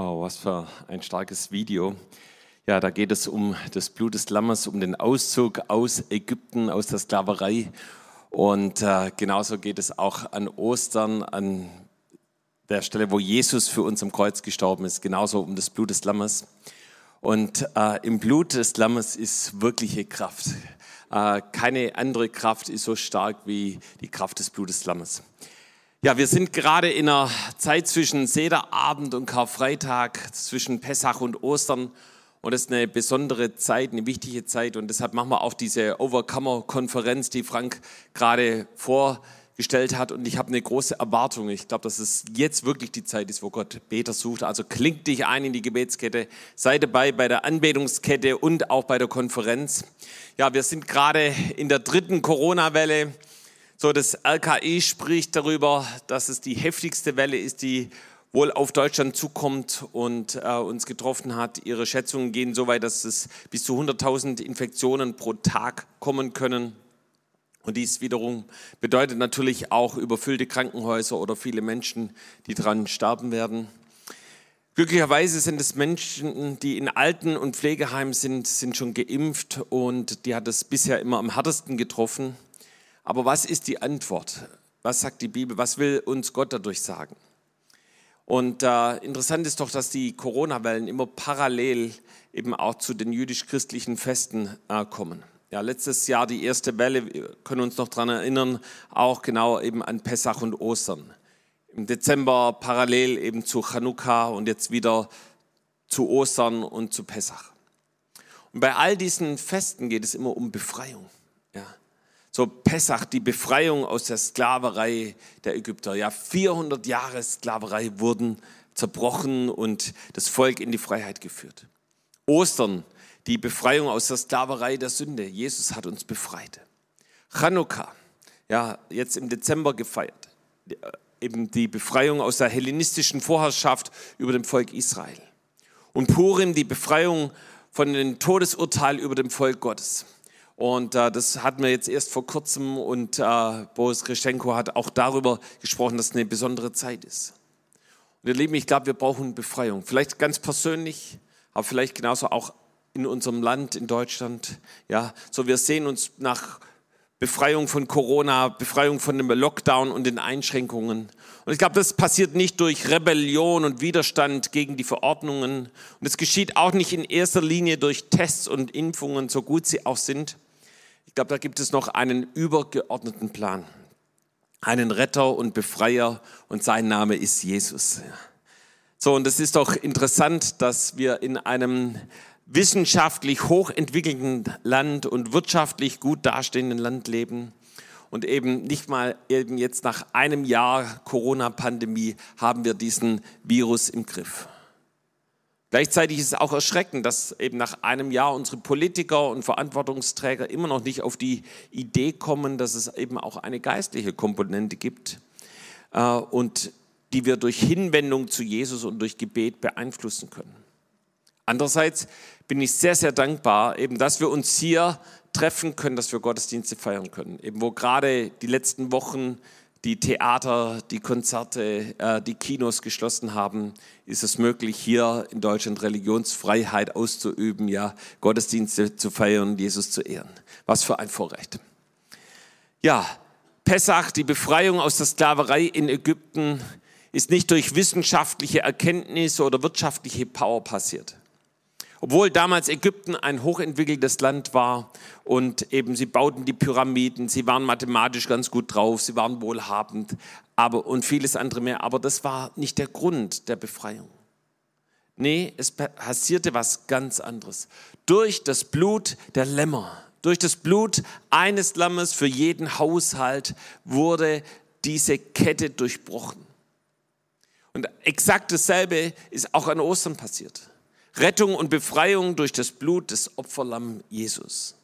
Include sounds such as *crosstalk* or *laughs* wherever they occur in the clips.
Wow, was für ein starkes Video. Ja, da geht es um das Blut des Lammes, um den Auszug aus Ägypten, aus der Sklaverei. Und äh, genauso geht es auch an Ostern, an der Stelle, wo Jesus für uns am Kreuz gestorben ist, genauso um das Blut des Lammes. Und äh, im Blut des Lammes ist wirkliche Kraft. Äh, keine andere Kraft ist so stark wie die Kraft des Blutes Lammes. Ja, wir sind gerade in einer Zeit zwischen Sederabend und Karfreitag, zwischen Pessach und Ostern. Und das ist eine besondere Zeit, eine wichtige Zeit. Und deshalb machen wir auch diese Overcomer-Konferenz, die Frank gerade vorgestellt hat. Und ich habe eine große Erwartung. Ich glaube, dass es jetzt wirklich die Zeit ist, wo Gott Beter sucht. Also klingt dich ein in die Gebetskette. Sei dabei bei der Anbetungskette und auch bei der Konferenz. Ja, wir sind gerade in der dritten Corona-Welle. So, das RKI spricht darüber, dass es die heftigste Welle ist, die wohl auf Deutschland zukommt und äh, uns getroffen hat. Ihre Schätzungen gehen so weit, dass es bis zu 100.000 Infektionen pro Tag kommen können. Und dies wiederum bedeutet natürlich auch überfüllte Krankenhäuser oder viele Menschen, die dran sterben werden. Glücklicherweise sind es Menschen, die in Alten- und Pflegeheimen sind, sind schon geimpft und die hat es bisher immer am härtesten getroffen. Aber was ist die Antwort? Was sagt die Bibel? Was will uns Gott dadurch sagen? Und äh, interessant ist doch, dass die Corona-Wellen immer parallel eben auch zu den jüdisch-christlichen Festen äh, kommen. Ja, letztes Jahr die erste Welle, wir können uns noch daran erinnern, auch genau eben an Pessach und Ostern. Im Dezember parallel eben zu Chanukka und jetzt wieder zu Ostern und zu Pessach. Und bei all diesen Festen geht es immer um Befreiung. So Pessach, die Befreiung aus der Sklaverei der Ägypter. Ja, 400 Jahre Sklaverei wurden zerbrochen und das Volk in die Freiheit geführt. Ostern, die Befreiung aus der Sklaverei der Sünde. Jesus hat uns befreit. Chanukka, ja, jetzt im Dezember gefeiert. Eben die Befreiung aus der hellenistischen Vorherrschaft über dem Volk Israel. Und Purim, die Befreiung von dem Todesurteil über dem Volk Gottes. Und äh, das hatten wir jetzt erst vor kurzem und äh, Boris Kreschenko hat auch darüber gesprochen, dass es eine besondere Zeit ist. Und ihr Lieben, ich glaube, wir brauchen Befreiung. Vielleicht ganz persönlich, aber vielleicht genauso auch in unserem Land, in Deutschland. Ja, so wir sehen uns nach Befreiung von Corona, Befreiung von dem Lockdown und den Einschränkungen. Und ich glaube, das passiert nicht durch Rebellion und Widerstand gegen die Verordnungen. Und es geschieht auch nicht in erster Linie durch Tests und Impfungen, so gut sie auch sind, glaube, da gibt es noch einen übergeordneten Plan. Einen Retter und Befreier und sein Name ist Jesus. So, und es ist doch interessant, dass wir in einem wissenschaftlich hochentwickelten Land und wirtschaftlich gut dastehenden Land leben und eben nicht mal eben jetzt nach einem Jahr Corona-Pandemie haben wir diesen Virus im Griff. Gleichzeitig ist es auch erschreckend, dass eben nach einem Jahr unsere Politiker und Verantwortungsträger immer noch nicht auf die Idee kommen, dass es eben auch eine geistliche Komponente gibt äh, und die wir durch Hinwendung zu Jesus und durch Gebet beeinflussen können. Andererseits bin ich sehr, sehr dankbar, eben, dass wir uns hier treffen können, dass wir Gottesdienste feiern können. Eben wo gerade die letzten Wochen die Theater, die Konzerte, äh, die Kinos geschlossen haben, ist es möglich, hier in Deutschland Religionsfreiheit auszuüben, ja, Gottesdienste zu feiern Jesus zu ehren. Was für ein Vorrecht. Ja, Pessach, die Befreiung aus der Sklaverei in Ägypten, ist nicht durch wissenschaftliche Erkenntnisse oder wirtschaftliche Power passiert. Obwohl damals Ägypten ein hochentwickeltes Land war und eben sie bauten die Pyramiden, sie waren mathematisch ganz gut drauf, sie waren wohlhabend aber, und vieles andere mehr. Aber das war nicht der Grund der Befreiung. Nee, es passierte was ganz anderes. Durch das Blut der Lämmer, durch das Blut eines Lammes für jeden Haushalt wurde diese Kette durchbrochen. Und exakt dasselbe ist auch an Ostern passiert. Rettung und Befreiung durch das Blut des Opferlamm Jesus.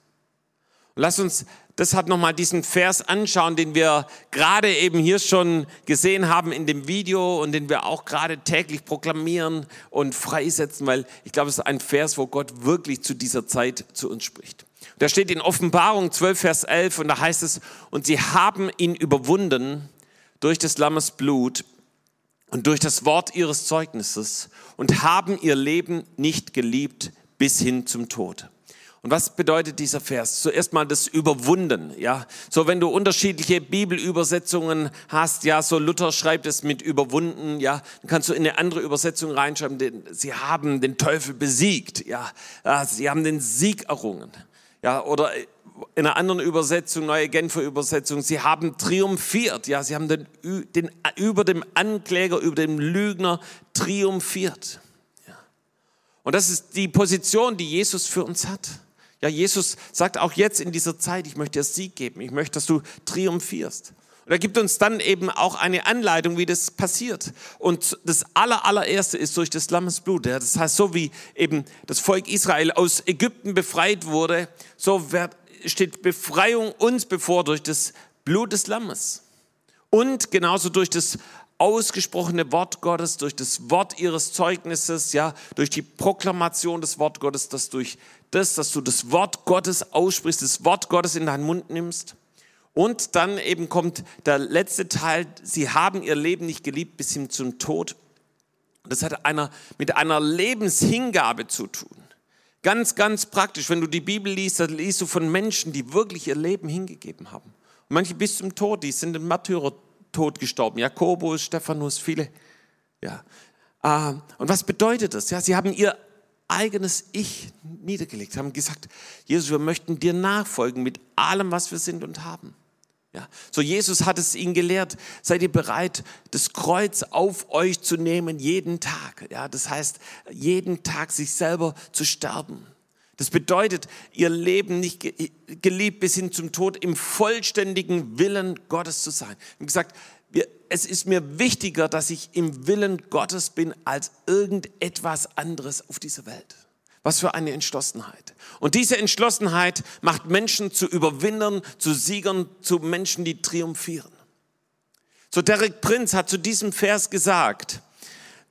Und lass uns deshalb nochmal diesen Vers anschauen, den wir gerade eben hier schon gesehen haben in dem Video und den wir auch gerade täglich proklamieren und freisetzen, weil ich glaube, es ist ein Vers, wo Gott wirklich zu dieser Zeit zu uns spricht. Da steht in Offenbarung 12, Vers 11 und da heißt es, und sie haben ihn überwunden durch des Lammes Blut und durch das Wort ihres Zeugnisses und haben ihr Leben nicht geliebt bis hin zum Tod. Und was bedeutet dieser Vers? Zuerst mal das Überwunden, ja. So, wenn du unterschiedliche Bibelübersetzungen hast, ja, so Luther schreibt es mit überwunden, ja, dann kannst du in eine andere Übersetzung reinschreiben, denn sie haben den Teufel besiegt, ja. Sie haben den Sieg errungen, ja, oder in einer anderen Übersetzung, neue Genfer Übersetzung, sie haben triumphiert, ja, sie haben den, den, über dem Ankläger, über dem Lügner triumphiert. Ja. Und das ist die Position, die Jesus für uns hat. Ja, Jesus sagt auch jetzt in dieser Zeit, ich möchte dir Sieg geben, ich möchte, dass du triumphierst. Und er gibt uns dann eben auch eine Anleitung, wie das passiert. Und das aller, allererste ist durch das Lammesblut. Das heißt, so wie eben das Volk Israel aus Ägypten befreit wurde, so steht Befreiung uns bevor durch das Blut des Lammes. Und genauso durch das ausgesprochene Wort Gottes, durch das Wort ihres Zeugnisses, ja, durch die Proklamation des Wort Gottes, dass durch das, dass du das Wort Gottes aussprichst, das Wort Gottes in deinen Mund nimmst. Und dann eben kommt der letzte Teil, sie haben ihr Leben nicht geliebt bis hin zum Tod. Das hat einer, mit einer Lebenshingabe zu tun. Ganz, ganz praktisch. Wenn du die Bibel liest, dann liest du von Menschen, die wirklich ihr Leben hingegeben haben. Und manche bis zum Tod, die sind im Märtyrertod gestorben. Jakobus, Stephanus, viele. Ja. Ah, und was bedeutet das? Ja, sie haben ihr eigenes Ich niedergelegt, haben gesagt, Jesus, wir möchten dir nachfolgen mit allem, was wir sind und haben. Ja, so Jesus hat es ihnen gelehrt, seid ihr bereit, das Kreuz auf euch zu nehmen jeden Tag. Ja, das heißt, jeden Tag sich selber zu sterben. Das bedeutet, ihr Leben nicht geliebt bis hin zum Tod im vollständigen Willen Gottes zu sein. Wie gesagt, es ist mir wichtiger, dass ich im Willen Gottes bin, als irgendetwas anderes auf dieser Welt. Was für eine Entschlossenheit. Und diese Entschlossenheit macht Menschen zu Überwindern, zu Siegern, zu Menschen, die triumphieren. So Derek Prinz hat zu diesem Vers gesagt,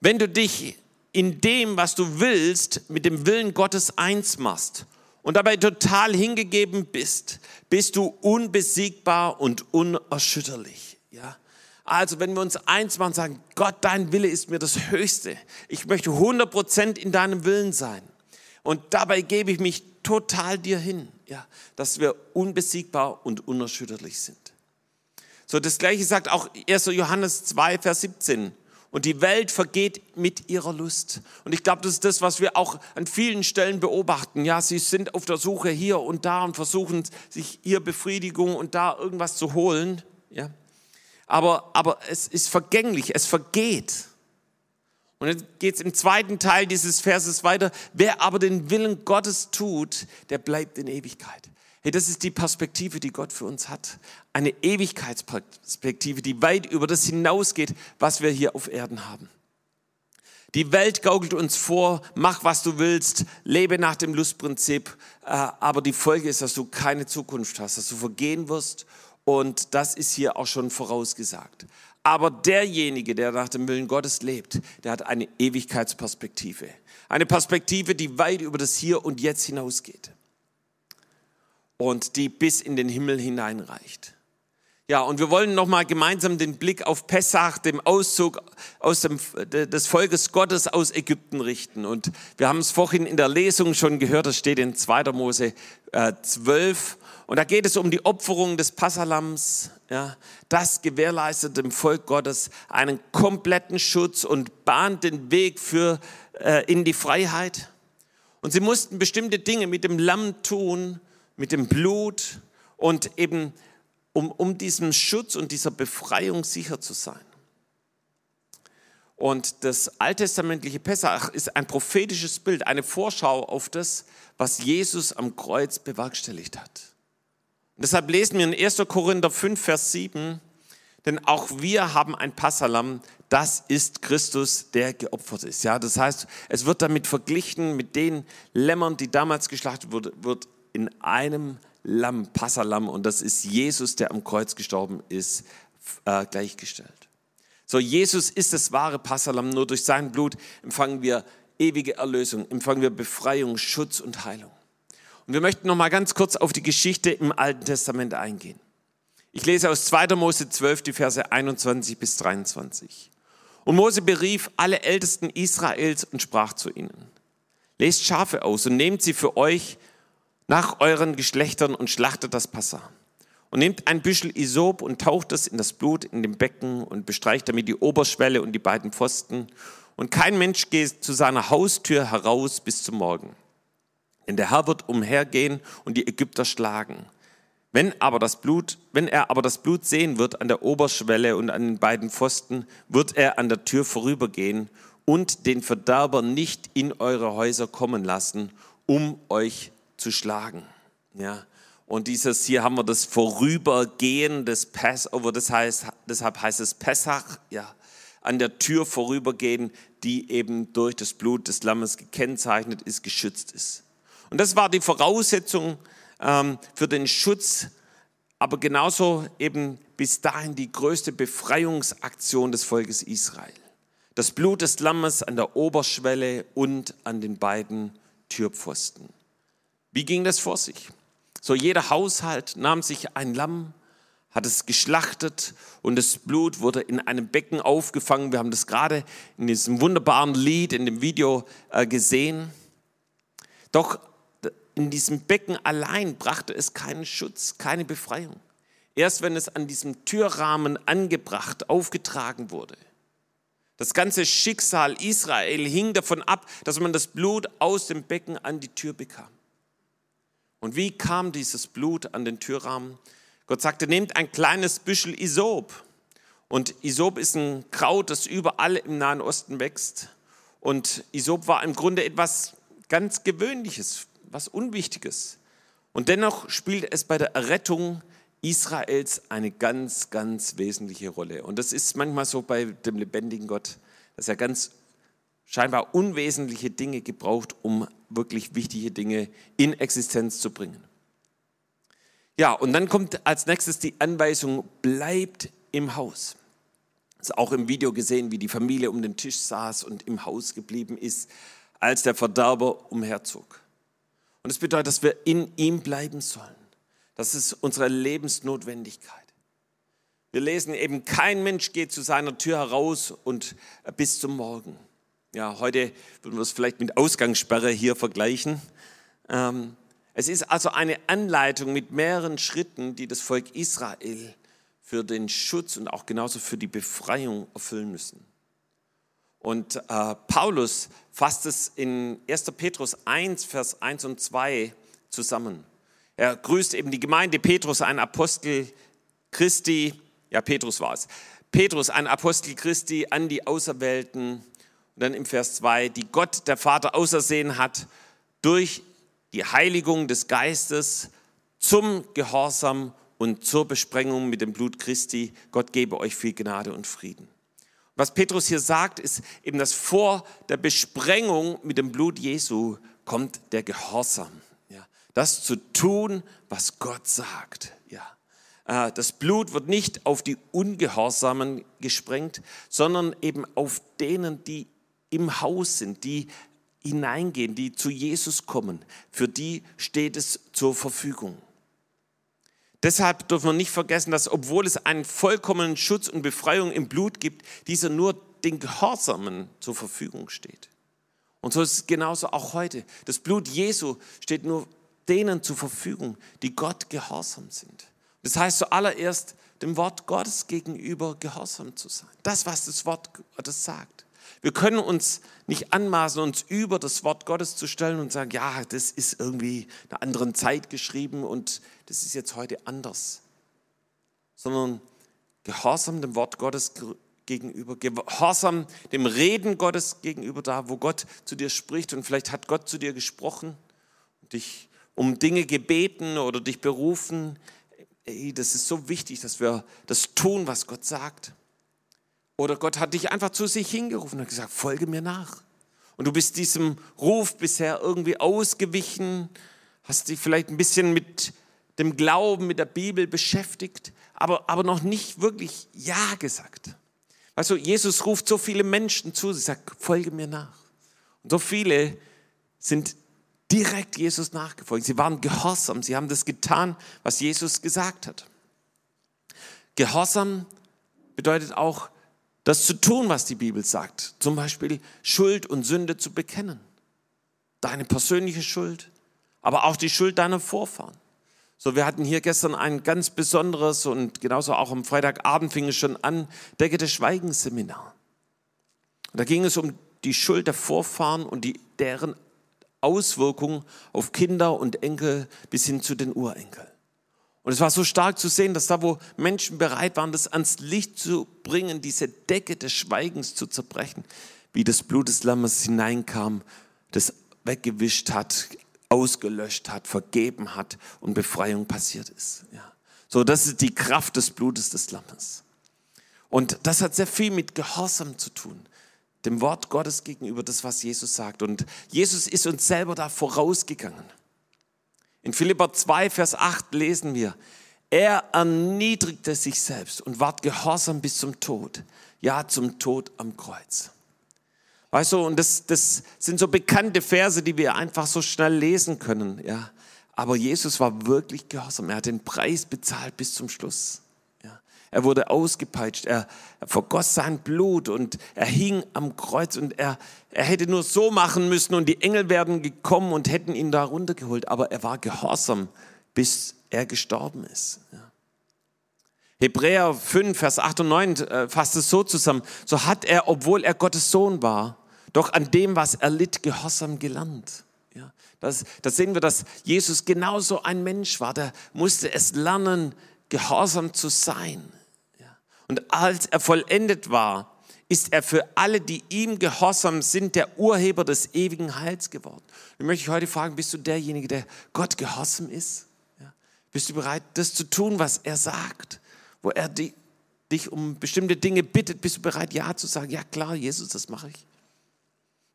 wenn du dich in dem, was du willst, mit dem Willen Gottes eins machst und dabei total hingegeben bist, bist du unbesiegbar und unerschütterlich. Ja? Also wenn wir uns eins machen sagen, Gott, dein Wille ist mir das Höchste. Ich möchte 100% in deinem Willen sein. Und dabei gebe ich mich total dir hin, ja, dass wir unbesiegbar und unerschütterlich sind. So, das gleiche sagt auch 1. Johannes 2, Vers 17. Und die Welt vergeht mit ihrer Lust. Und ich glaube, das ist das, was wir auch an vielen Stellen beobachten. Ja, sie sind auf der Suche hier und da und versuchen sich hier Befriedigung und da irgendwas zu holen. Ja aber, aber es ist vergänglich, es vergeht. Und dann geht es im zweiten Teil dieses Verses weiter. Wer aber den Willen Gottes tut, der bleibt in Ewigkeit. Hey, das ist die Perspektive, die Gott für uns hat. Eine Ewigkeitsperspektive, die weit über das hinausgeht, was wir hier auf Erden haben. Die Welt gaukelt uns vor, mach was du willst, lebe nach dem Lustprinzip, äh, aber die Folge ist, dass du keine Zukunft hast, dass du vergehen wirst und das ist hier auch schon vorausgesagt. Aber derjenige, der nach dem Willen Gottes lebt, der hat eine Ewigkeitsperspektive. Eine Perspektive, die weit über das Hier und Jetzt hinausgeht. Und die bis in den Himmel hineinreicht. Ja, und wir wollen nochmal gemeinsam den Blick auf Pessach, dem Auszug aus dem, des Volkes Gottes aus Ägypten richten. Und wir haben es vorhin in der Lesung schon gehört, das steht in 2. Mose äh, 12. Und da geht es um die Opferung des Passalams. Ja, das gewährleistet dem Volk Gottes einen kompletten Schutz und bahnt den Weg für, äh, in die Freiheit. Und sie mussten bestimmte Dinge mit dem Lamm tun, mit dem Blut und eben um, um diesem Schutz und dieser Befreiung sicher zu sein. Und das alttestamentliche Pessach ist ein prophetisches Bild, eine Vorschau auf das, was Jesus am Kreuz bewerkstelligt hat. Und deshalb lesen wir in 1. Korinther 5, Vers 7, denn auch wir haben ein Passalam, das ist Christus, der geopfert ist. Ja, das heißt, es wird damit verglichen mit den Lämmern, die damals geschlachtet wurden, wird in einem Lamm, Passalam, und das ist Jesus, der am Kreuz gestorben ist, äh, gleichgestellt. So, Jesus ist das wahre Passalam, nur durch sein Blut empfangen wir ewige Erlösung, empfangen wir Befreiung, Schutz und Heilung. Und wir möchten noch mal ganz kurz auf die Geschichte im Alten Testament eingehen. Ich lese aus 2. Mose 12 die Verse 21 bis 23. Und Mose berief alle Ältesten Israels und sprach zu ihnen, lest Schafe aus und nehmt sie für euch nach euren Geschlechtern und schlachtet das Passa. Und nehmt ein Büschel Isop und taucht es in das Blut in dem Becken und bestreicht damit die Oberschwelle und die beiden Pfosten. Und kein Mensch geht zu seiner Haustür heraus bis zum Morgen. Denn der Herr wird umhergehen und die Ägypter schlagen. Wenn aber das Blut, wenn er aber das Blut sehen wird an der Oberschwelle und an den beiden Pfosten, wird er an der Tür vorübergehen und den Verderber nicht in eure Häuser kommen lassen, um euch zu schlagen. Ja. Und dieses hier haben wir das Vorübergehen des Passover, das heißt, deshalb heißt es Pessach, ja, an der Tür vorübergehen, die eben durch das Blut des Lammes gekennzeichnet ist, geschützt ist. Und das war die Voraussetzung ähm, für den Schutz, aber genauso eben bis dahin die größte Befreiungsaktion des Volkes Israel. Das Blut des Lammes an der Oberschwelle und an den beiden Türpfosten. Wie ging das vor sich? So jeder Haushalt nahm sich ein Lamm, hat es geschlachtet und das Blut wurde in einem Becken aufgefangen. Wir haben das gerade in diesem wunderbaren Lied, in dem Video äh, gesehen. Doch in diesem Becken allein brachte es keinen Schutz, keine Befreiung. Erst wenn es an diesem Türrahmen angebracht, aufgetragen wurde. Das ganze Schicksal Israel hing davon ab, dass man das Blut aus dem Becken an die Tür bekam. Und wie kam dieses Blut an den Türrahmen? Gott sagte, nehmt ein kleines Büschel Isop. Und Isop ist ein Kraut, das überall im Nahen Osten wächst. Und Isop war im Grunde etwas ganz Gewöhnliches was Unwichtiges. Und dennoch spielt es bei der Errettung Israels eine ganz, ganz wesentliche Rolle. Und das ist manchmal so bei dem lebendigen Gott, dass er ganz scheinbar unwesentliche Dinge gebraucht, um wirklich wichtige Dinge in Existenz zu bringen. Ja, und dann kommt als nächstes die Anweisung, bleibt im Haus. Das ist auch im Video gesehen, wie die Familie um den Tisch saß und im Haus geblieben ist, als der Verderber umherzog. Und das bedeutet, dass wir in ihm bleiben sollen. Das ist unsere Lebensnotwendigkeit. Wir lesen eben, kein Mensch geht zu seiner Tür heraus und bis zum Morgen. Ja, heute würden wir es vielleicht mit Ausgangssperre hier vergleichen. Ähm, es ist also eine Anleitung mit mehreren Schritten, die das Volk Israel für den Schutz und auch genauso für die Befreiung erfüllen müssen. Und äh, Paulus fasst es in 1. Petrus 1, Vers 1 und 2 zusammen. Er grüßt eben die Gemeinde Petrus, ein Apostel Christi, ja, Petrus war es. Petrus, ein Apostel Christi an die Auserwählten. Und dann im Vers 2, die Gott, der Vater, ausersehen hat durch die Heiligung des Geistes zum Gehorsam und zur Besprengung mit dem Blut Christi. Gott gebe euch viel Gnade und Frieden. Was Petrus hier sagt, ist eben, dass vor der Besprengung mit dem Blut Jesu kommt der Gehorsam. Ja, das zu tun, was Gott sagt. Ja, äh, das Blut wird nicht auf die Ungehorsamen gesprengt, sondern eben auf denen, die im Haus sind, die hineingehen, die zu Jesus kommen. Für die steht es zur Verfügung. Deshalb dürfen wir nicht vergessen, dass obwohl es einen vollkommenen Schutz und Befreiung im Blut gibt, dieser nur den Gehorsamen zur Verfügung steht. Und so ist es genauso auch heute. Das Blut Jesu steht nur denen zur Verfügung, die Gott gehorsam sind. Das heißt zuallererst, dem Wort Gottes gegenüber gehorsam zu sein. Das, was das Wort Gottes sagt. Wir können uns nicht anmaßen, uns über das Wort Gottes zu stellen und sagen, ja, das ist irgendwie in einer anderen Zeit geschrieben und das ist jetzt heute anders. Sondern Gehorsam dem Wort Gottes gegenüber, Gehorsam dem Reden Gottes gegenüber, da wo Gott zu dir spricht und vielleicht hat Gott zu dir gesprochen und dich um Dinge gebeten oder dich berufen. Ey, das ist so wichtig, dass wir das tun, was Gott sagt. Oder Gott hat dich einfach zu sich hingerufen und gesagt, folge mir nach. Und du bist diesem Ruf bisher irgendwie ausgewichen, hast dich vielleicht ein bisschen mit dem Glauben, mit der Bibel beschäftigt, aber, aber noch nicht wirklich Ja gesagt. Du, Jesus ruft so viele Menschen zu, sie sagt, folge mir nach. Und so viele sind direkt Jesus nachgefolgt. Sie waren gehorsam, sie haben das getan, was Jesus gesagt hat. Gehorsam bedeutet auch, das zu tun, was die Bibel sagt. Zum Beispiel Schuld und Sünde zu bekennen. Deine persönliche Schuld, aber auch die Schuld deiner Vorfahren. So, wir hatten hier gestern ein ganz besonderes und genauso auch am Freitagabend fing es schon an, Decke des Schweigenseminar. Und da ging es um die Schuld der Vorfahren und die, deren Auswirkungen auf Kinder und Enkel bis hin zu den Urenkeln. Und es war so stark zu sehen, dass da, wo Menschen bereit waren, das ans Licht zu bringen, diese Decke des Schweigens zu zerbrechen, wie das Blut des Lammes hineinkam, das weggewischt hat, ausgelöscht hat, vergeben hat und Befreiung passiert ist. Ja. So, das ist die Kraft des Blutes des Lammes. Und das hat sehr viel mit Gehorsam zu tun, dem Wort Gottes gegenüber, das, was Jesus sagt. Und Jesus ist uns selber da vorausgegangen. In Philippa 2, Vers 8 lesen wir, er erniedrigte sich selbst und ward gehorsam bis zum Tod, ja zum Tod am Kreuz. Weißt du, und das, das sind so bekannte Verse, die wir einfach so schnell lesen können, ja. Aber Jesus war wirklich gehorsam. Er hat den Preis bezahlt bis zum Schluss. Er wurde ausgepeitscht, er, er vergoss sein Blut und er hing am Kreuz und er, er hätte nur so machen müssen und die Engel wären gekommen und hätten ihn da runtergeholt. Aber er war gehorsam, bis er gestorben ist. Ja. Hebräer 5, Vers 8 und 9 äh, fasst es so zusammen. So hat er, obwohl er Gottes Sohn war, doch an dem, was er litt, gehorsam gelernt. Ja, das, das sehen wir, dass Jesus genauso ein Mensch war. Der musste es lernen, gehorsam zu sein. Und als er vollendet war, ist er für alle, die ihm gehorsam sind, der Urheber des ewigen Heils geworden. Ich möchte heute fragen, bist du derjenige, der Gott gehorsam ist? Ja? Bist du bereit, das zu tun, was er sagt? Wo er die, dich um bestimmte Dinge bittet, bist du bereit, Ja zu sagen? Ja klar, Jesus, das mache ich.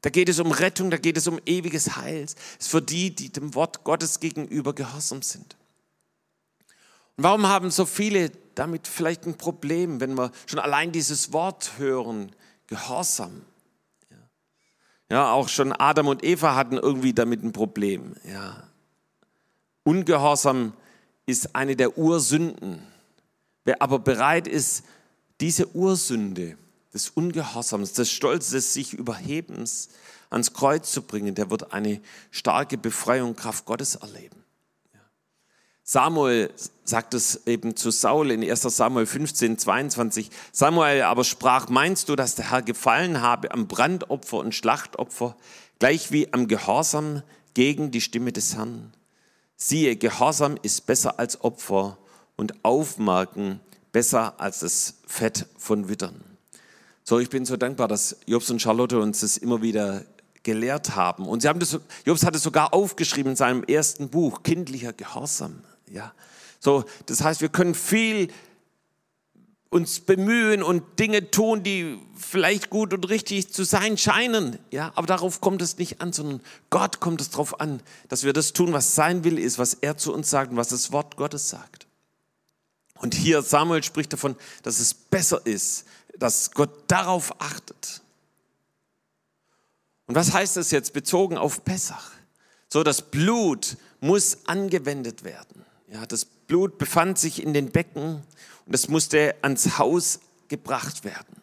Da geht es um Rettung, da geht es um ewiges Heil. Es ist für die, die dem Wort Gottes gegenüber gehorsam sind. Warum haben so viele damit vielleicht ein Problem, wenn wir schon allein dieses Wort hören, Gehorsam. Ja, ja auch schon Adam und Eva hatten irgendwie damit ein Problem. Ja. Ungehorsam ist eine der Ursünden. Wer aber bereit ist, diese Ursünde des Ungehorsams, des Stolzes, des sich Überhebens ans Kreuz zu bringen, der wird eine starke Befreiung Kraft Gottes erleben. Samuel sagt es eben zu Saul in 1 Samuel 15, 22. Samuel aber sprach, meinst du, dass der Herr gefallen habe am Brandopfer und Schlachtopfer, gleich wie am Gehorsam gegen die Stimme des Herrn? Siehe, Gehorsam ist besser als Opfer und Aufmerken besser als das Fett von Wittern. So, ich bin so dankbar, dass Jobs und Charlotte uns das immer wieder gelehrt haben. Und sie haben das, Jobs hat es sogar aufgeschrieben in seinem ersten Buch, kindlicher Gehorsam. Ja, so, das heißt, wir können viel uns bemühen und Dinge tun, die vielleicht gut und richtig zu sein scheinen. Ja, aber darauf kommt es nicht an, sondern Gott kommt es darauf an, dass wir das tun, was sein Will ist, was er zu uns sagt und was das Wort Gottes sagt. Und hier Samuel spricht davon, dass es besser ist, dass Gott darauf achtet. Und was heißt das jetzt bezogen auf Pessach? So, das Blut muss angewendet werden. Ja, das Blut befand sich in den Becken und es musste ans Haus gebracht werden.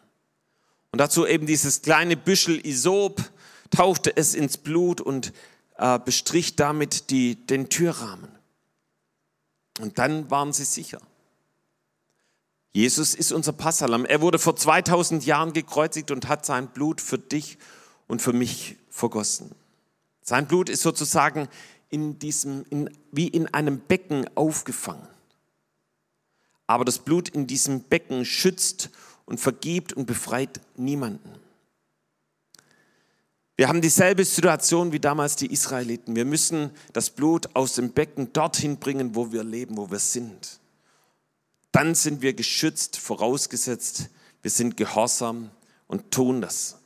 Und dazu eben dieses kleine Büschel Isop, tauchte es ins Blut und äh, bestrich damit die, den Türrahmen. Und dann waren sie sicher. Jesus ist unser Passalam. Er wurde vor 2000 Jahren gekreuzigt und hat sein Blut für dich und für mich vergossen. Sein Blut ist sozusagen in diesem, in, wie in einem Becken aufgefangen. Aber das Blut in diesem Becken schützt und vergibt und befreit niemanden. Wir haben dieselbe Situation wie damals die Israeliten. Wir müssen das Blut aus dem Becken dorthin bringen, wo wir leben, wo wir sind. Dann sind wir geschützt, vorausgesetzt, wir sind gehorsam und tun das.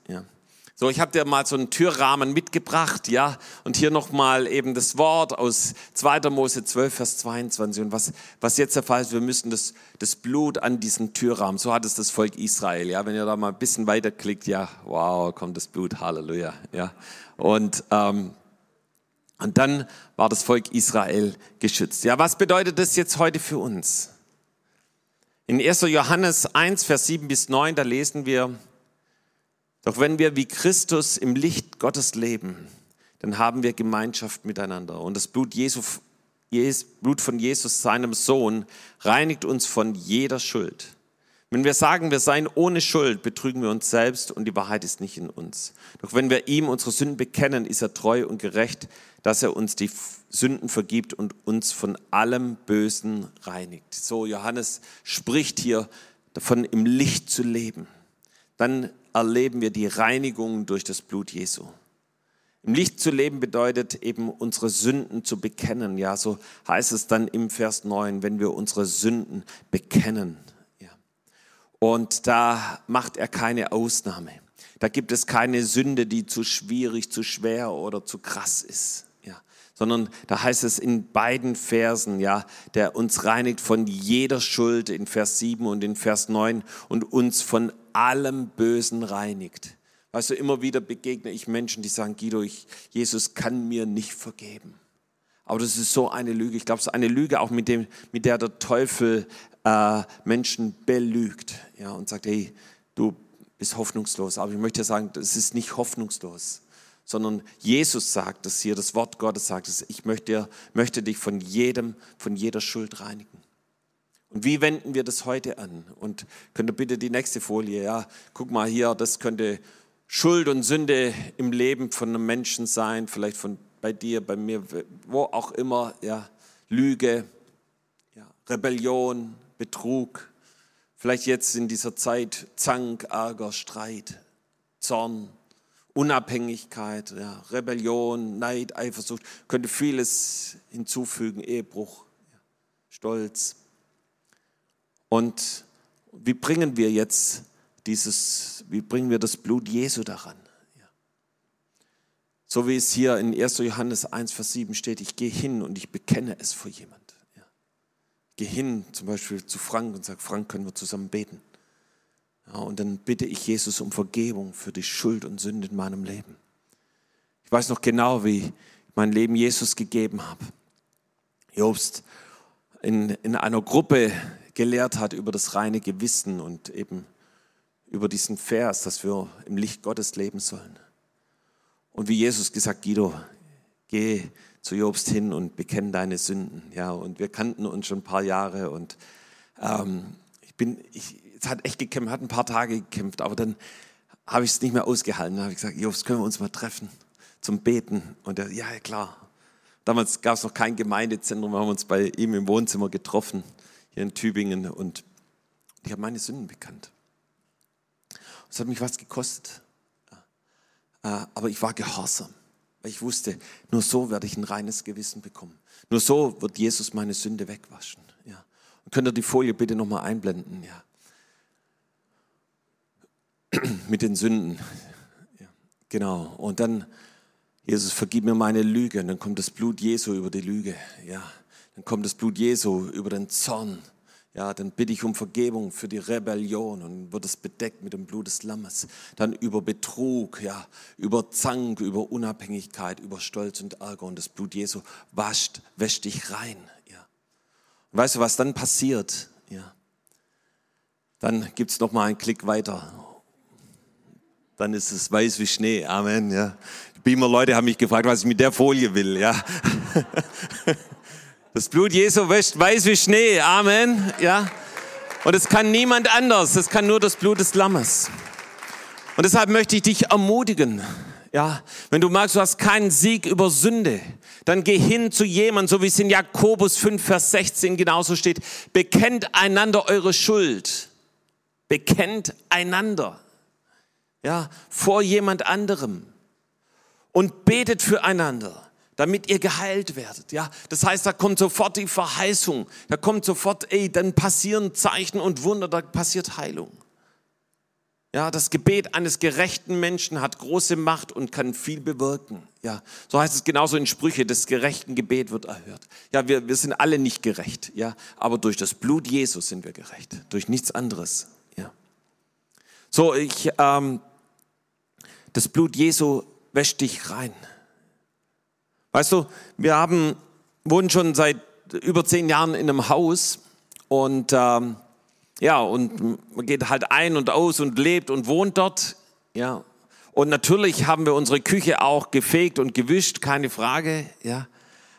So, ich habe dir mal so einen Türrahmen mitgebracht, ja, und hier nochmal eben das Wort aus 2. Mose 12, Vers 22. Und was, was jetzt der Fall ist, wir müssen das, das Blut an diesen Türrahmen, so hat es das Volk Israel, ja, wenn ihr da mal ein bisschen weiterklickt, ja, wow, kommt das Blut, Halleluja, ja. Und, ähm, und dann war das Volk Israel geschützt. Ja, was bedeutet das jetzt heute für uns? In 1. Johannes 1, Vers 7 bis 9, da lesen wir, doch wenn wir wie Christus im Licht Gottes leben, dann haben wir Gemeinschaft miteinander. Und das Blut, Jesu, Blut von Jesus, seinem Sohn, reinigt uns von jeder Schuld. Wenn wir sagen, wir seien ohne Schuld, betrügen wir uns selbst und die Wahrheit ist nicht in uns. Doch wenn wir ihm unsere Sünden bekennen, ist er treu und gerecht, dass er uns die Sünden vergibt und uns von allem Bösen reinigt. So, Johannes spricht hier davon, im Licht zu leben. Dann erleben wir die Reinigung durch das Blut Jesu. Im Licht zu leben bedeutet eben unsere Sünden zu bekennen. Ja, so heißt es dann im Vers 9, wenn wir unsere Sünden bekennen. Ja. Und da macht er keine Ausnahme. Da gibt es keine Sünde, die zu schwierig, zu schwer oder zu krass ist sondern da heißt es in beiden Versen, ja, der uns reinigt von jeder Schuld in Vers 7 und in Vers 9 und uns von allem Bösen reinigt. Weißt du, immer wieder begegne ich Menschen, die sagen, Guido, ich, Jesus kann mir nicht vergeben. Aber das ist so eine Lüge. Ich glaube, es ist eine Lüge auch mit, dem, mit der der Teufel äh, Menschen belügt ja, und sagt, hey, du bist hoffnungslos. Aber ich möchte sagen, das ist nicht hoffnungslos sondern Jesus sagt es hier, das Wort Gottes sagt es, ich möchte, möchte dich von jedem, von jeder Schuld reinigen. Und wie wenden wir das heute an? Und könnt ihr bitte die nächste Folie, ja, guck mal hier, das könnte Schuld und Sünde im Leben von einem Menschen sein, vielleicht von bei dir, bei mir, wo auch immer, ja, Lüge, ja, Rebellion, Betrug, vielleicht jetzt in dieser Zeit Zank, Ärger, Streit, Zorn, Unabhängigkeit, ja, Rebellion, Neid, Eifersucht, könnte vieles hinzufügen, Ehebruch, Stolz. Und wie bringen wir jetzt dieses, wie bringen wir das Blut Jesu daran? So wie es hier in 1. Johannes 1, Vers 7 steht, ich gehe hin und ich bekenne es vor jemand. Ich gehe hin zum Beispiel zu Frank und sage, Frank, können wir zusammen beten? Und dann bitte ich Jesus um Vergebung für die Schuld und Sünde in meinem Leben. Ich weiß noch genau, wie ich mein Leben Jesus gegeben habe. Jobst in, in einer Gruppe gelehrt hat über das reine Gewissen und eben über diesen Vers, dass wir im Licht Gottes leben sollen. Und wie Jesus gesagt, Guido, geh zu Jobst hin und bekenn deine Sünden. Ja, und wir kannten uns schon ein paar Jahre und ähm, ich bin, ich, es hat echt gekämpft, hat ein paar Tage gekämpft, aber dann habe ich es nicht mehr ausgehalten. Dann habe ich gesagt, Jobs, können wir uns mal treffen zum Beten? Und er, ja, klar. Damals gab es noch kein Gemeindezentrum, wir haben uns bei ihm im Wohnzimmer getroffen, hier in Tübingen, und ich habe meine Sünden bekannt. Es hat mich was gekostet. Äh, aber ich war gehorsam, weil ich wusste, nur so werde ich ein reines Gewissen bekommen. Nur so wird Jesus meine Sünde wegwaschen. Ja. Und könnt ihr die Folie bitte nochmal einblenden? Ja *clears throat* mit den Sünden. Ja, genau. Und dann, Jesus, vergib mir meine Lüge. Und dann kommt das Blut Jesu über die Lüge. Ja, dann kommt das Blut Jesu über den Zorn. Ja, dann bitte ich um Vergebung für die Rebellion und wird es bedeckt mit dem Blut des Lammes. Dann über Betrug, ja, über Zank, über Unabhängigkeit, über Stolz und Ärger und das Blut Jesu wascht, wäscht dich rein. Ja. Und weißt du, was dann passiert? Ja. Dann gibt es noch mal einen Klick weiter dann ist es weiß wie Schnee. Amen. Ja. Beamer-Leute haben mich gefragt, was ich mit der Folie will. Ja. *laughs* Das Blut Jesu wäscht weiß wie Schnee. Amen. Ja. Und es kann niemand anders. Es kann nur das Blut des Lammes. Und deshalb möchte ich dich ermutigen. Ja, wenn du magst, du hast keinen Sieg über Sünde, dann geh hin zu jemandem, so wie es in Jakobus 5, Vers 16 genauso steht. Bekennt einander eure Schuld. Bekennt einander ja, vor jemand anderem und betet füreinander, damit ihr geheilt werdet. Ja, das heißt, da kommt sofort die Verheißung, da kommt sofort, ey, dann passieren Zeichen und Wunder, da passiert Heilung. Ja, das Gebet eines gerechten Menschen hat große Macht und kann viel bewirken. Ja, so heißt es genauso in Sprüche, das gerechten Gebet wird erhört. Ja, wir, wir sind alle nicht gerecht, ja, aber durch das Blut Jesus sind wir gerecht, durch nichts anderes. Ja. So, ich ähm, das Blut Jesu wäscht dich rein. Weißt du, wir haben, wohnen schon seit über zehn Jahren in einem Haus und ähm, ja, und man geht halt ein und aus und lebt und wohnt dort. Ja. Und natürlich haben wir unsere Küche auch gefegt und gewischt, keine Frage. Ja.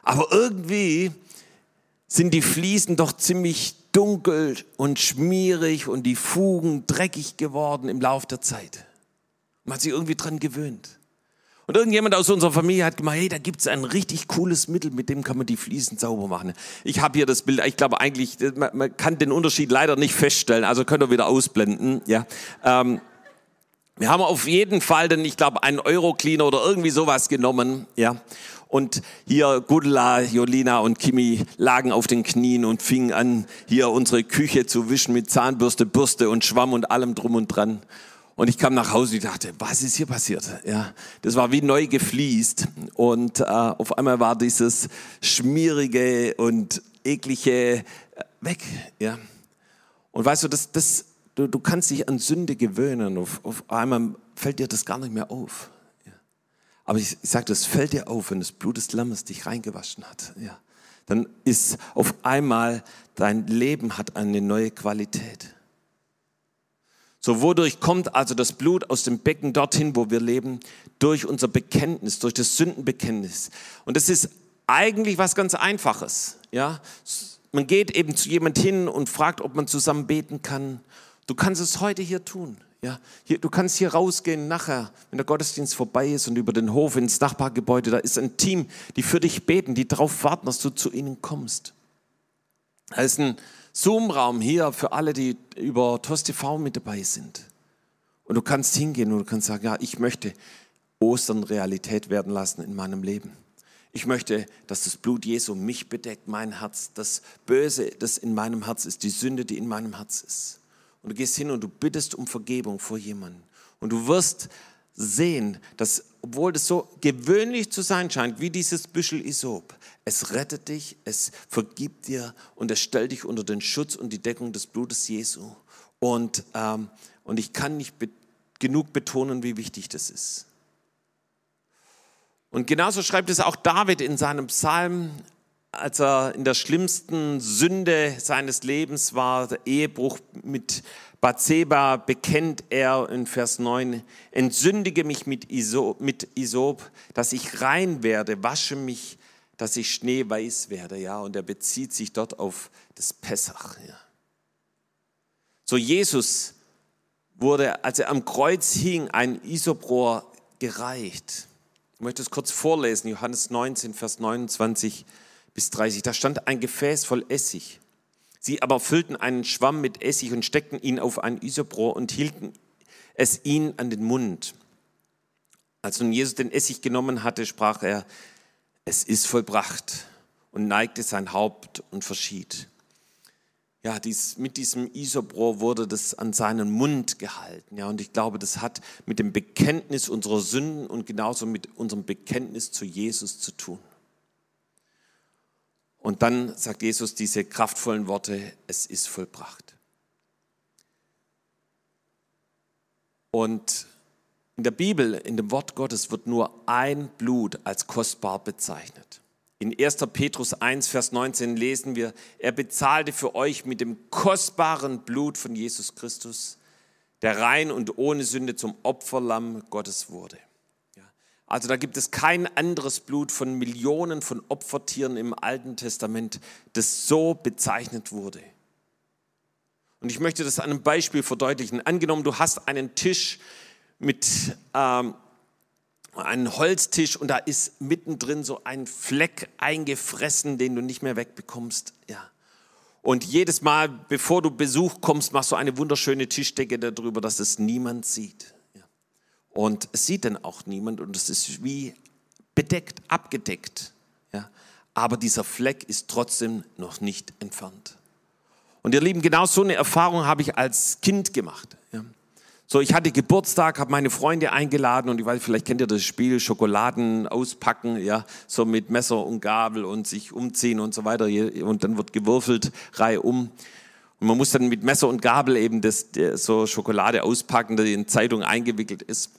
Aber irgendwie sind die Fliesen doch ziemlich dunkel und schmierig und die Fugen dreckig geworden im Laufe der Zeit. Man hat sich irgendwie dran gewöhnt. Und irgendjemand aus unserer Familie hat gemeint, hey, da gibt es ein richtig cooles Mittel, mit dem kann man die Fliesen sauber machen. Ich habe hier das Bild, ich glaube eigentlich, man, man, kann den Unterschied leider nicht feststellen, also könnt ihr wieder ausblenden. Ja. Ähm, wir haben auf jeden Fall denn ich glaube, einen Euro-Cleaner oder irgendwie sowas genommen. Ja. Und hier Gudla, Jolina und Kimi lagen auf den Knien und fingen an, hier unsere Küche zu wischen mit Zahnbürste, Bürste und Schwamm und allem drum und dran. Und ich kam nach Hause und dachte, was ist hier passiert? Ja, das war wie neu gefliest. Und äh, auf einmal war dieses schmierige und eklige äh, weg. Ja. Und weißt du, das, das, du, du kannst dich an Sünde gewöhnen. Auf, auf einmal fällt dir das gar nicht mehr auf. Ja. Aber ich, ich sage, das fällt dir auf, wenn das Blut des Lammes dich reingewaschen hat. Ja. Dann ist auf einmal dein Leben hat eine neue Qualität. So, wodurch kommt also das Blut aus dem Becken dorthin, wo wir leben? Durch unser Bekenntnis, durch das Sündenbekenntnis. Und das ist eigentlich was ganz Einfaches. Ja, man geht eben zu jemand hin und fragt, ob man zusammen beten kann. Du kannst es heute hier tun. Ja, hier, du kannst hier rausgehen nachher, wenn der Gottesdienst vorbei ist und über den Hof ins Nachbargebäude, da ist ein Team, die für dich beten, die darauf warten, dass du zu ihnen kommst. Da ist ein Zoom-Raum hier für alle, die über TOS TV mit dabei sind. Und du kannst hingehen und du kannst sagen, ja, ich möchte Ostern Realität werden lassen in meinem Leben. Ich möchte, dass das Blut Jesu mich bedeckt, mein Herz, das Böse, das in meinem Herz ist, die Sünde, die in meinem Herz ist. Und du gehst hin und du bittest um Vergebung vor jemandem. Und du wirst sehen, dass, obwohl das so gewöhnlich zu sein scheint, wie dieses Büschel Isop, es rettet dich, es vergibt dir und es stellt dich unter den Schutz und die Deckung des Blutes Jesu. Und, ähm, und ich kann nicht be genug betonen, wie wichtig das ist. Und genauso schreibt es auch David in seinem Psalm, als er in der schlimmsten Sünde seines Lebens war, der Ehebruch mit Bathseba, bekennt er in Vers 9, entsündige mich mit Isop, mit Isop, dass ich rein werde, wasche mich dass ich schneeweiß werde, ja, und er bezieht sich dort auf das Pessach, ja. So Jesus wurde, als er am Kreuz hing, ein Isoprohr gereicht. Ich möchte es kurz vorlesen, Johannes 19, Vers 29 bis 30. Da stand ein Gefäß voll Essig. Sie aber füllten einen Schwamm mit Essig und steckten ihn auf ein Isoprohr und hielten es ihn an den Mund. Als nun Jesus den Essig genommen hatte, sprach er, es ist vollbracht und neigte sein Haupt und verschied. Ja, dies, mit diesem Isobrohr wurde das an seinen Mund gehalten. Ja, und ich glaube, das hat mit dem Bekenntnis unserer Sünden und genauso mit unserem Bekenntnis zu Jesus zu tun. Und dann sagt Jesus diese kraftvollen Worte, es ist vollbracht. Und in der Bibel, in dem Wort Gottes, wird nur ein Blut als kostbar bezeichnet. In 1. Petrus 1, Vers 19 lesen wir, er bezahlte für euch mit dem kostbaren Blut von Jesus Christus, der rein und ohne Sünde zum Opferlamm Gottes wurde. Also da gibt es kein anderes Blut von Millionen von Opfertieren im Alten Testament, das so bezeichnet wurde. Und ich möchte das an einem Beispiel verdeutlichen. Angenommen, du hast einen Tisch mit ähm, einem Holztisch und da ist mittendrin so ein Fleck eingefressen, den du nicht mehr wegbekommst. Ja. Und jedes Mal, bevor du Besuch kommst, machst du eine wunderschöne Tischdecke darüber, dass es niemand sieht. Ja. Und es sieht dann auch niemand und es ist wie bedeckt, abgedeckt. Ja. Aber dieser Fleck ist trotzdem noch nicht entfernt. Und ihr Lieben, genau so eine Erfahrung habe ich als Kind gemacht. So, ich hatte Geburtstag, habe meine Freunde eingeladen und ich weiß, vielleicht kennt ihr das Spiel, Schokoladen auspacken, ja, so mit Messer und Gabel und sich umziehen und so weiter und dann wird gewürfelt, Reihe um. Und man muss dann mit Messer und Gabel eben das, so Schokolade auspacken, die in Zeitung eingewickelt ist.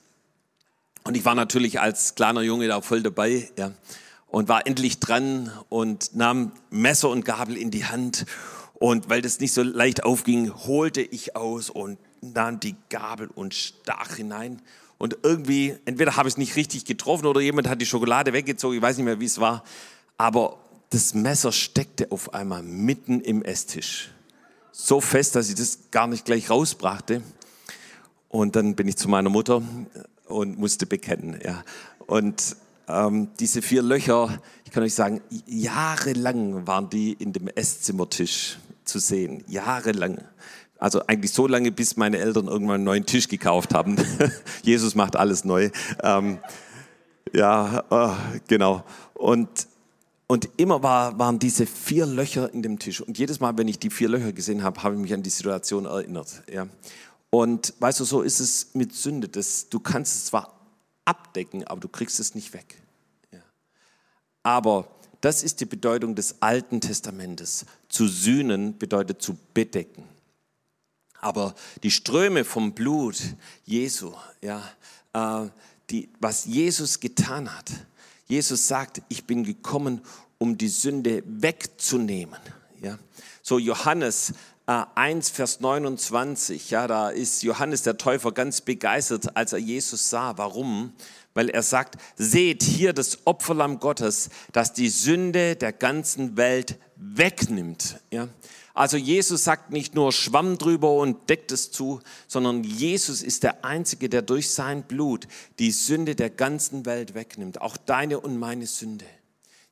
Und ich war natürlich als kleiner Junge da voll dabei, ja, und war endlich dran und nahm Messer und Gabel in die Hand Und weil das nicht so leicht aufging, holte ich aus und nahm die Gabel und stach hinein. Und irgendwie, entweder habe ich es nicht richtig getroffen oder jemand hat die Schokolade weggezogen, ich weiß nicht mehr, wie es war. Aber das Messer steckte auf einmal mitten im Esstisch. So fest, dass ich das gar nicht gleich rausbrachte. Und dann bin ich zu meiner Mutter und musste bekennen. Ja. Und ähm, diese vier Löcher, ich kann euch sagen, jahrelang waren die in dem Esszimmertisch zu sehen. Jahrelang. Also eigentlich so lange, bis meine Eltern irgendwann einen neuen Tisch gekauft haben. *laughs* Jesus macht alles neu. Ähm, ja, oh, genau. Und, und immer war, waren diese vier Löcher in dem Tisch. Und jedes Mal, wenn ich die vier Löcher gesehen habe, habe ich mich an die Situation erinnert. Ja. Und weißt du, so ist es mit Sünde. Das, du kannst es zwar abdecken, aber du kriegst es nicht weg. Ja. Aber das ist die Bedeutung des Alten Testamentes. Zu sühnen bedeutet zu bedecken. Aber die Ströme vom Blut Jesu, ja, äh, die, was Jesus getan hat. Jesus sagt, ich bin gekommen, um die Sünde wegzunehmen. Ja. So Johannes äh, 1, Vers 29, ja, da ist Johannes der Täufer ganz begeistert, als er Jesus sah. Warum? Weil er sagt, seht hier das Opferlamm Gottes, das die Sünde der ganzen Welt wegnimmt. Ja. Also Jesus sagt nicht nur Schwamm drüber und deckt es zu, sondern Jesus ist der Einzige, der durch sein Blut die Sünde der ganzen Welt wegnimmt, auch deine und meine Sünde.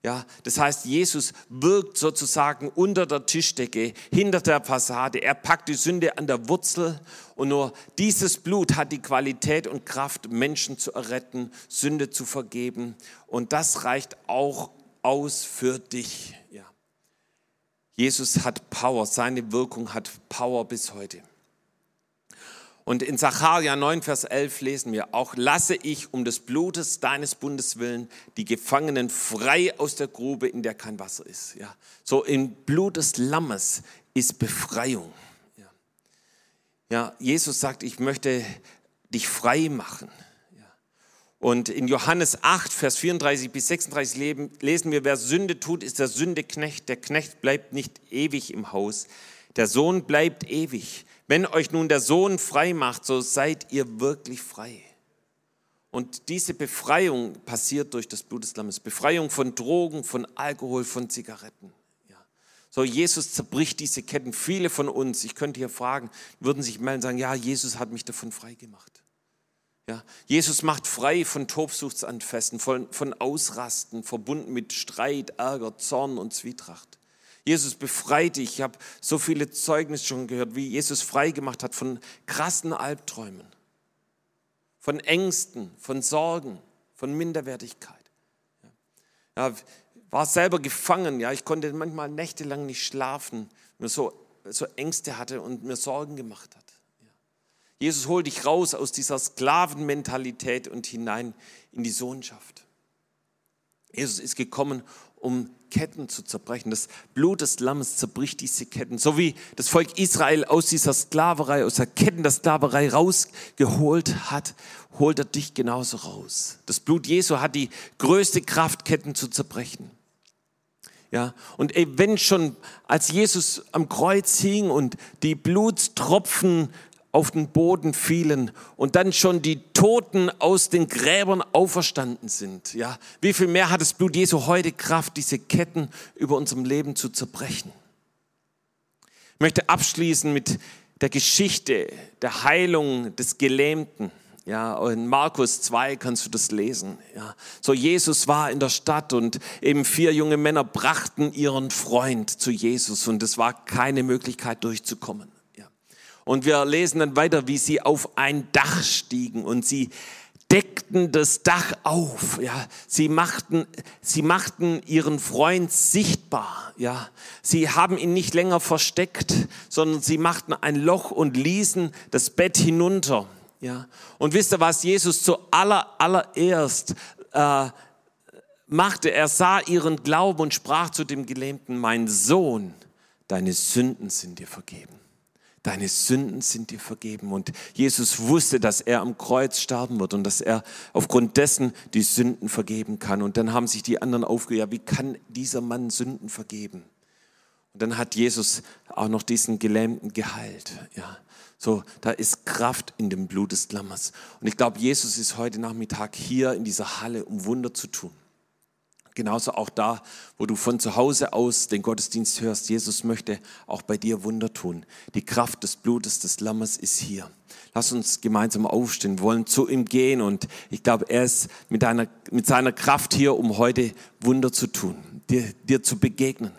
Ja, das heißt, Jesus wirkt sozusagen unter der Tischdecke, hinter der Fassade. Er packt die Sünde an der Wurzel und nur dieses Blut hat die Qualität und Kraft, Menschen zu erretten, Sünde zu vergeben. Und das reicht auch aus für dich. Jesus hat Power, seine Wirkung hat Power bis heute. Und in Sacharja 9, Vers 11 lesen wir, auch lasse ich um des Blutes deines Bundes willen die Gefangenen frei aus der Grube, in der kein Wasser ist. Ja. So im Blut des Lammes ist Befreiung. Ja. ja, Jesus sagt, ich möchte dich frei machen. Und in Johannes 8, Vers 34 bis 36 lesen wir, wer Sünde tut, ist der Sündeknecht. Der Knecht bleibt nicht ewig im Haus. Der Sohn bleibt ewig. Wenn euch nun der Sohn frei macht, so seid ihr wirklich frei. Und diese Befreiung passiert durch das Blut des Lammes. Befreiung von Drogen, von Alkohol, von Zigaretten. Ja. So, Jesus zerbricht diese Ketten. Viele von uns, ich könnte hier fragen, würden sich melden und sagen, ja, Jesus hat mich davon frei gemacht. Ja, Jesus macht frei von Tobsuchtsanfesten, von, von Ausrasten, verbunden mit Streit, Ärger, Zorn und Zwietracht. Jesus befreit dich. Ich habe so viele Zeugnisse schon gehört, wie Jesus frei gemacht hat von krassen Albträumen, von Ängsten, von Sorgen, von Minderwertigkeit. Ja, war selber gefangen. Ja, ich konnte manchmal nächtelang nicht schlafen, mir so, so Ängste hatte und mir Sorgen gemacht hat. Jesus holt dich raus aus dieser Sklavenmentalität und hinein in die Sohnschaft. Jesus ist gekommen, um Ketten zu zerbrechen. Das Blut des Lammes zerbricht diese Ketten. So wie das Volk Israel aus dieser Sklaverei, aus der Ketten der Sklaverei rausgeholt hat, holt er dich genauso raus. Das Blut Jesu hat die größte Kraft, Ketten zu zerbrechen. Ja, und wenn schon als Jesus am Kreuz hing und die Blutstropfen auf den Boden fielen und dann schon die Toten aus den Gräbern auferstanden sind. Ja, wie viel mehr hat das Blut Jesu heute Kraft, diese Ketten über unserem Leben zu zerbrechen? Ich möchte abschließen mit der Geschichte der Heilung des Gelähmten. Ja, in Markus 2 kannst du das lesen. Ja, so Jesus war in der Stadt und eben vier junge Männer brachten ihren Freund zu Jesus und es war keine Möglichkeit durchzukommen. Und wir lesen dann weiter, wie sie auf ein Dach stiegen und sie deckten das Dach auf. Ja, sie machten, sie machten ihren Freund sichtbar. Ja, sie haben ihn nicht länger versteckt, sondern sie machten ein Loch und ließen das Bett hinunter. Ja, und wisst ihr was? Jesus zuallererst allererst äh, machte. Er sah ihren Glauben und sprach zu dem Gelähmten: Mein Sohn, deine Sünden sind dir vergeben deine Sünden sind dir vergeben. Und Jesus wusste, dass er am Kreuz sterben wird und dass er aufgrund dessen die Sünden vergeben kann. Und dann haben sich die anderen aufgehört, ja, wie kann dieser Mann Sünden vergeben? Und dann hat Jesus auch noch diesen Gelähmten geheilt. Ja. So, da ist Kraft in dem Blut des Lammers. Und ich glaube, Jesus ist heute Nachmittag hier in dieser Halle, um Wunder zu tun. Genauso auch da, wo du von zu Hause aus den Gottesdienst hörst. Jesus möchte auch bei dir Wunder tun. Die Kraft des Blutes des Lammers ist hier. Lass uns gemeinsam aufstehen, wir wollen zu ihm gehen und ich glaube, er ist mit, einer, mit seiner Kraft hier, um heute Wunder zu tun, dir, dir zu begegnen.